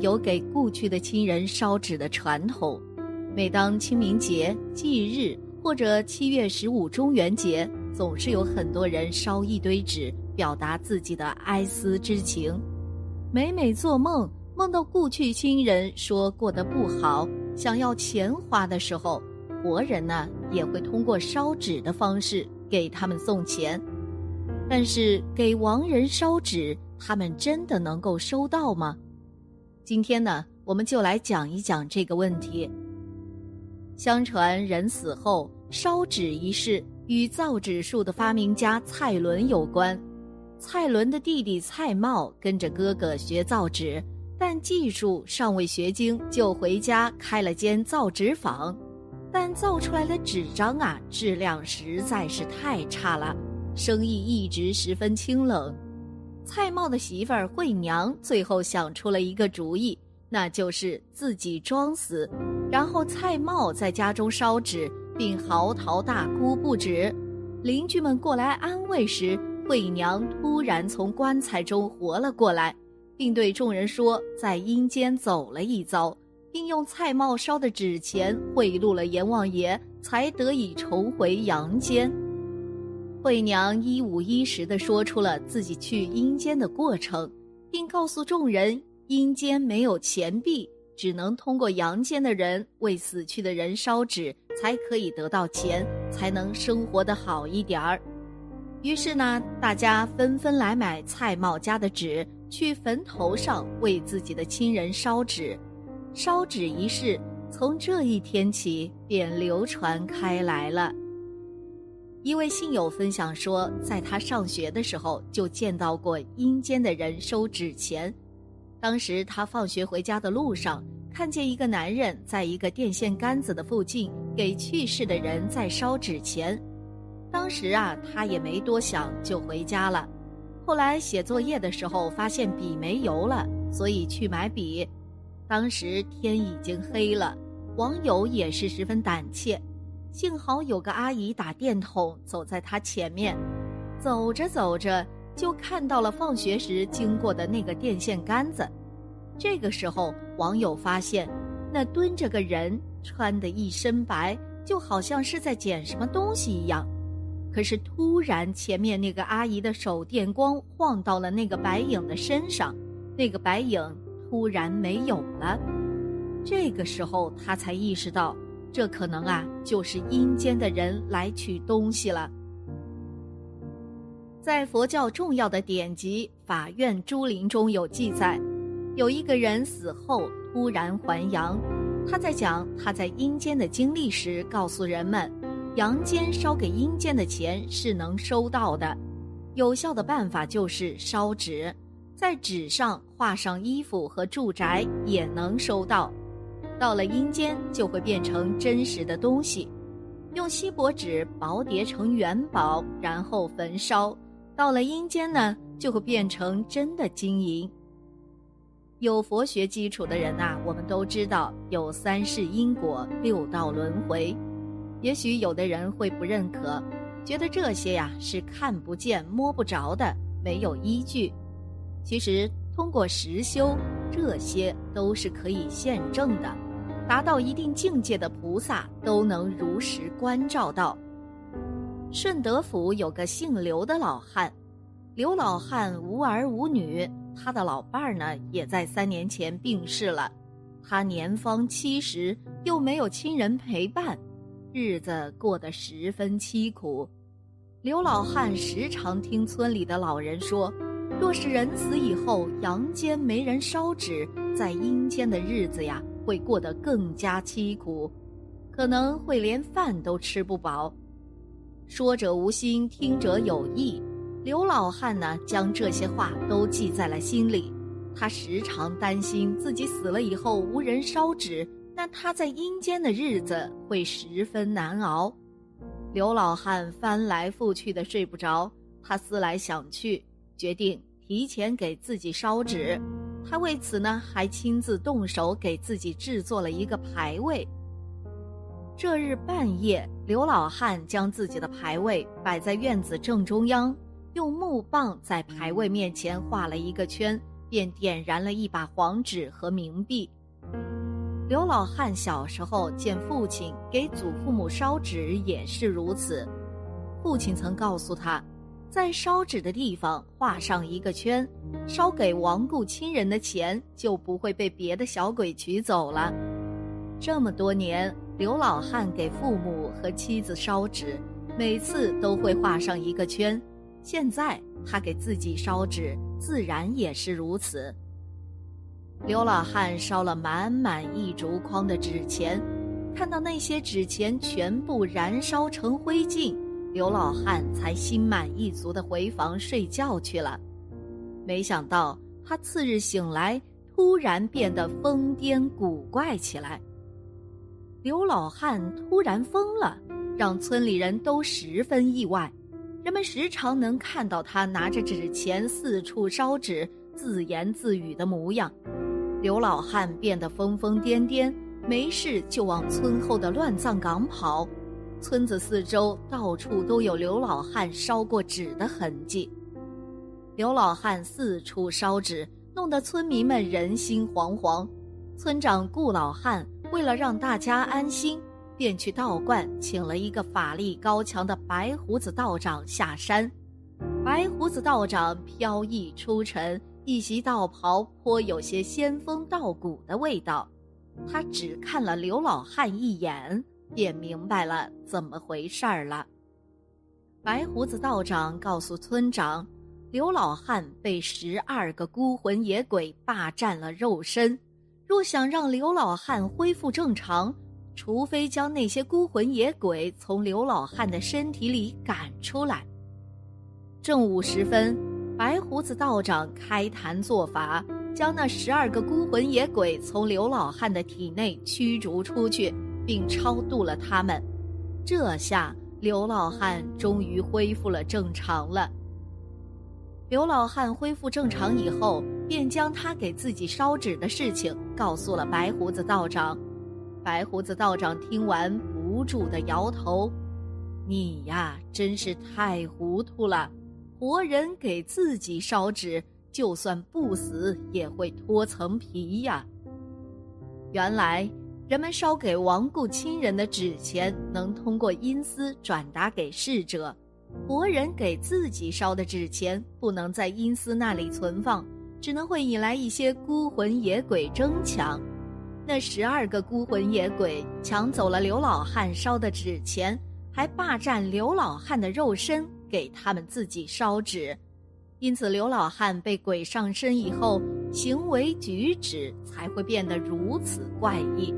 有给故去的亲人烧纸的传统。每当清明节、忌日或者七月十五中元节，总是有很多人烧一堆纸，表达自己的哀思之情。每每做梦，梦到故去亲人说过得不好，想要钱花的时候，活人呢也会通过烧纸的方式给他们送钱。但是给亡人烧纸，他们真的能够收到吗？今天呢，我们就来讲一讲这个问题。相传人死后烧纸一事与造纸术的发明家蔡伦有关。蔡伦的弟弟蔡瑁跟着哥哥学造纸，但技术尚未学精，就回家开了间造纸坊。但造出来的纸张啊，质量实在是太差了，生意一直十分清冷。蔡瑁的媳妇儿惠娘最后想出了一个主意，那就是自己装死，然后蔡瑁在家中烧纸，并嚎啕大哭不止。邻居们过来安慰时，惠娘突然从棺材中活了过来，并对众人说，在阴间走了一遭，并用蔡瑁烧的纸钱贿赂了阎王爷，才得以重回阳间。惠娘一五一十地说出了自己去阴间的过程，并告诉众人，阴间没有钱币，只能通过阳间的人为死去的人烧纸，才可以得到钱，才能生活的好一点儿。于是呢，大家纷纷来买蔡瑁家的纸，去坟头上为自己的亲人烧纸。烧纸仪式从这一天起便流传开来了。一位信友分享说，在他上学的时候就见到过阴间的人收纸钱。当时他放学回家的路上，看见一个男人在一个电线杆子的附近给去世的人在烧纸钱。当时啊，他也没多想，就回家了。后来写作业的时候，发现笔没油了，所以去买笔。当时天已经黑了，网友也是十分胆怯。幸好有个阿姨打电筒走在他前面，走着走着就看到了放学时经过的那个电线杆子。这个时候，网友发现那蹲着个人，穿的一身白，就好像是在捡什么东西一样。可是突然，前面那个阿姨的手电光晃到了那个白影的身上，那个白影突然没有了。这个时候，他才意识到，这可能啊就是阴间的人来取东西了。在佛教重要的典籍《法院珠林》中有记载，有一个人死后突然还阳，他在讲他在阴间的经历时，告诉人们。阳间烧给阴间的钱是能收到的，有效的办法就是烧纸，在纸上画上衣服和住宅也能收到。到了阴间就会变成真实的东西，用锡箔纸薄叠成元宝，然后焚烧。到了阴间呢，就会变成真的金银。有佛学基础的人呐，我们都知道有三世因果、六道轮回。也许有的人会不认可，觉得这些呀是看不见摸不着的，没有依据。其实通过实修，这些都是可以现证的。达到一定境界的菩萨都能如实关照到。顺德府有个姓刘的老汉，刘老汉无儿无女，他的老伴儿呢也在三年前病逝了，他年方七十，又没有亲人陪伴。日子过得十分凄苦，刘老汉时常听村里的老人说，若是人死以后阳间没人烧纸，在阴间的日子呀会过得更加凄苦，可能会连饭都吃不饱。说者无心，听者有意。刘老汉呢，将这些话都记在了心里，他时常担心自己死了以后无人烧纸。那他在阴间的日子会十分难熬，刘老汉翻来覆去的睡不着。他思来想去，决定提前给自己烧纸。他为此呢，还亲自动手给自己制作了一个牌位。这日半夜，刘老汉将自己的牌位摆在院子正中央，用木棒在牌位面前画了一个圈，便点燃了一把黄纸和冥币。刘老汉小时候见父亲给祖父母烧纸也是如此，父亲曾告诉他，在烧纸的地方画上一个圈，烧给亡故亲人的钱就不会被别的小鬼取走了。这么多年，刘老汉给父母和妻子烧纸，每次都会画上一个圈。现在他给自己烧纸，自然也是如此。刘老汉烧了满满一竹筐的纸钱，看到那些纸钱全部燃烧成灰烬，刘老汉才心满意足地回房睡觉去了。没想到他次日醒来，突然变得疯癫古怪起来。刘老汉突然疯了，让村里人都十分意外。人们时常能看到他拿着纸钱四处烧纸、自言自语的模样。刘老汉变得疯疯癫癫，没事就往村后的乱葬岗跑。村子四周到处都有刘老汉烧过纸的痕迹。刘老汉四处烧纸，弄得村民们人心惶惶。村长顾老汉为了让大家安心，便去道观请了一个法力高强的白胡子道长下山。白胡子道长飘逸出尘。一袭道袍颇有些仙风道骨的味道，他只看了刘老汉一眼，便明白了怎么回事儿了。白胡子道长告诉村长，刘老汉被十二个孤魂野鬼霸占了肉身，若想让刘老汉恢复正常，除非将那些孤魂野鬼从刘老汉的身体里赶出来。正午时分。白胡子道长开坛做法，将那十二个孤魂野鬼从刘老汉的体内驱逐出去，并超度了他们。这下刘老汉终于恢复了正常了。刘老汉恢复正常以后，便将他给自己烧纸的事情告诉了白胡子道长。白胡子道长听完，不住的摇头：“你呀，真是太糊涂了。”活人给自己烧纸，就算不死也会脱层皮呀。原来人们烧给亡故亲人的纸钱能通过阴司转达给逝者，活人给自己烧的纸钱不能在阴司那里存放，只能会引来一些孤魂野鬼争抢。那十二个孤魂野鬼抢走了刘老汉烧的纸钱，还霸占刘老汉的肉身。给他们自己烧纸，因此刘老汉被鬼上身以后，行为举止才会变得如此怪异。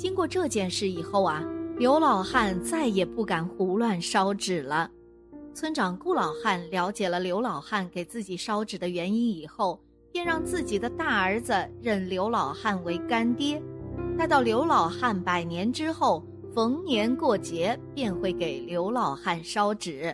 经过这件事以后啊，刘老汉再也不敢胡乱烧纸了。村长顾老汉了解了刘老汉给自己烧纸的原因以后，便让自己的大儿子认刘老汉为干爹。待到刘老汉百年之后。逢年过节便会给刘老汉烧纸。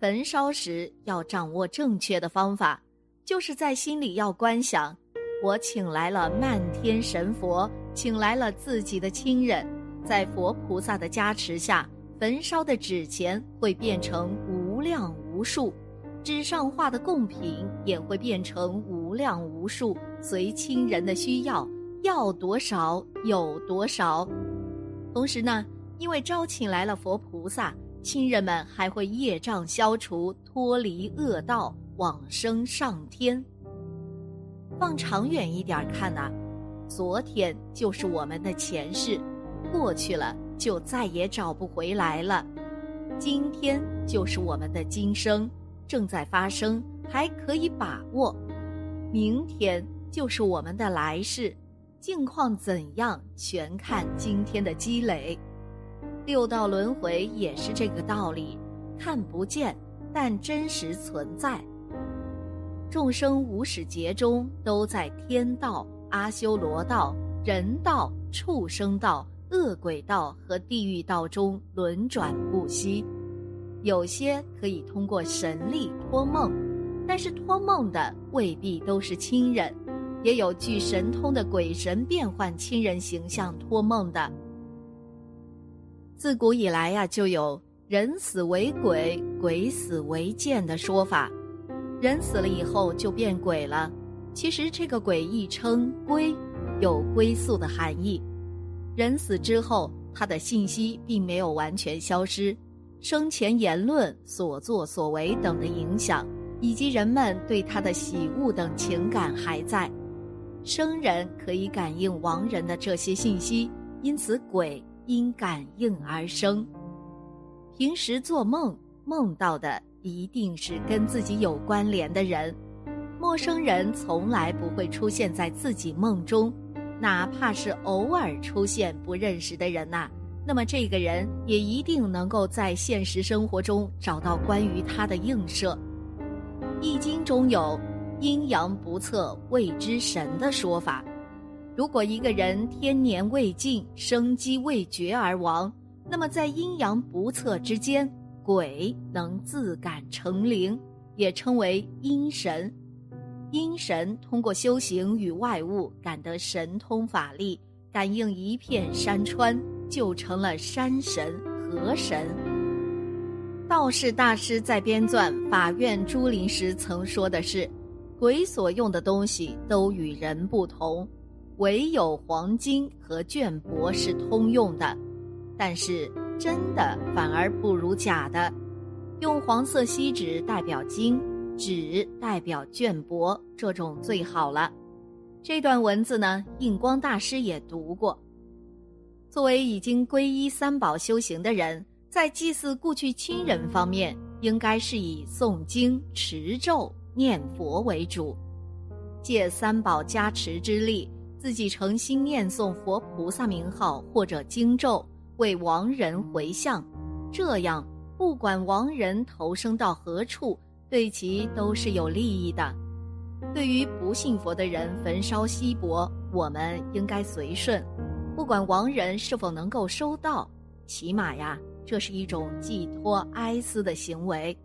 焚烧时要掌握正确的方法，就是在心里要观想：我请来了漫天神佛，请来了自己的亲人，在佛菩萨的加持下，焚烧的纸钱会变成无量无数，纸上画的贡品也会变成无量无数，随亲人的需要，要多少有多少。同时呢，因为招请来了佛菩萨，亲人们还会业障消除，脱离恶道，往生上天。放长远一点看呐，昨天就是我们的前世，过去了就再也找不回来了；今天就是我们的今生，正在发生，还可以把握；明天就是我们的来世。境况怎样，全看今天的积累。六道轮回也是这个道理，看不见，但真实存在。众生无始劫中都在天道、阿修罗道、人道、畜生道、恶鬼道和地狱道中轮转不息。有些可以通过神力托梦，但是托梦的未必都是亲人。也有具神通的鬼神变换亲人形象托梦的。自古以来呀，就有人死为鬼，鬼死为剑的说法。人死了以后就变鬼了。其实这个鬼亦称归，有归宿的含义。人死之后，他的信息并没有完全消失，生前言论、所作所为等的影响，以及人们对他的喜恶等情感还在。生人可以感应亡人的这些信息，因此鬼因感应而生。平时做梦梦到的一定是跟自己有关联的人，陌生人从来不会出现在自己梦中，哪怕是偶尔出现不认识的人呐，那么这个人也一定能够在现实生活中找到关于他的映射。《易经》中有。阴阳不测谓之神的说法，如果一个人天年未尽、生机未绝而亡，那么在阴阳不测之间，鬼能自感成灵，也称为阴神。阴神通过修行与外物感得神通法力，感应一片山川，就成了山神、河神。道士大师在编纂《法院朱林》时曾说的是。鬼所用的东西都与人不同，唯有黄金和绢帛是通用的。但是真的反而不如假的。用黄色锡纸代表金，纸代表绢帛，这种最好了。这段文字呢，印光大师也读过。作为已经皈依三宝修行的人，在祭祀故去亲人方面，应该是以诵经持咒。念佛为主，借三宝加持之力，自己诚心念诵佛菩萨名号或者经咒，为亡人回向。这样，不管亡人投生到何处，对其都是有利益的。对于不信佛的人，焚烧锡箔，我们应该随顺，不管亡人是否能够收到，起码呀，这是一种寄托哀思的行为。